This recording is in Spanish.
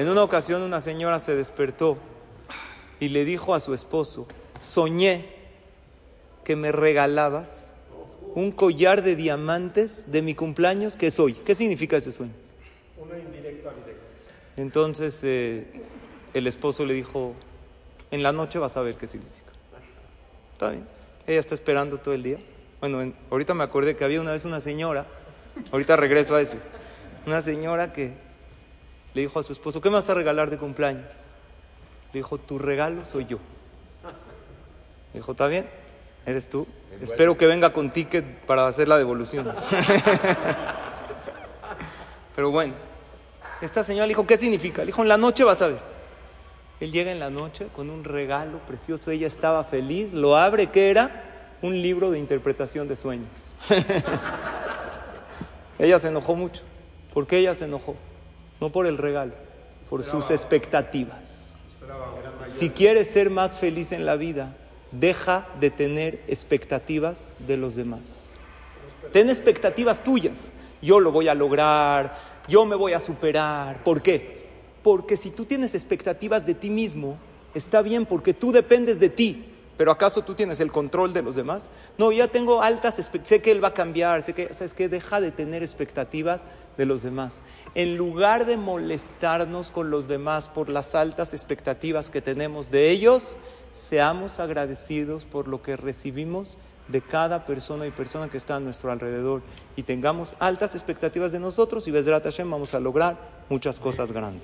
En una ocasión una señora se despertó y le dijo a su esposo, soñé que me regalabas un collar de diamantes de mi cumpleaños que soy. ¿Qué significa ese sueño? Una indirecta directa. Entonces eh, el esposo le dijo, en la noche vas a ver qué significa. Está bien. Ella está esperando todo el día. Bueno, ahorita me acordé que había una vez una señora, ahorita regreso a ese, una señora que le dijo a su esposo, ¿qué me vas a regalar de cumpleaños? Le dijo, tu regalo soy yo. Le dijo, ¿está bien? ¿Eres tú? Espero que venga con ticket para hacer la devolución. Pero bueno, esta señora le dijo, ¿qué significa? Le dijo, en la noche vas a ver. Él llega en la noche con un regalo precioso, ella estaba feliz, lo abre, ¿qué era? Un libro de interpretación de sueños. ella se enojó mucho. ¿Por qué ella se enojó? No por el regalo, por sus expectativas. Si quieres ser más feliz en la vida, deja de tener expectativas de los demás. Ten expectativas tuyas. Yo lo voy a lograr, yo me voy a superar. ¿Por qué? Porque si tú tienes expectativas de ti mismo, está bien porque tú dependes de ti. Pero ¿acaso tú tienes el control de los demás? No, ya tengo altas, sé que él va a cambiar, sé que, ¿sabes qué? Deja de tener expectativas de los demás. En lugar de molestarnos con los demás por las altas expectativas que tenemos de ellos, seamos agradecidos por lo que recibimos de cada persona y persona que está a nuestro alrededor y tengamos altas expectativas de nosotros y Besrat Hashem vamos a lograr muchas cosas grandes.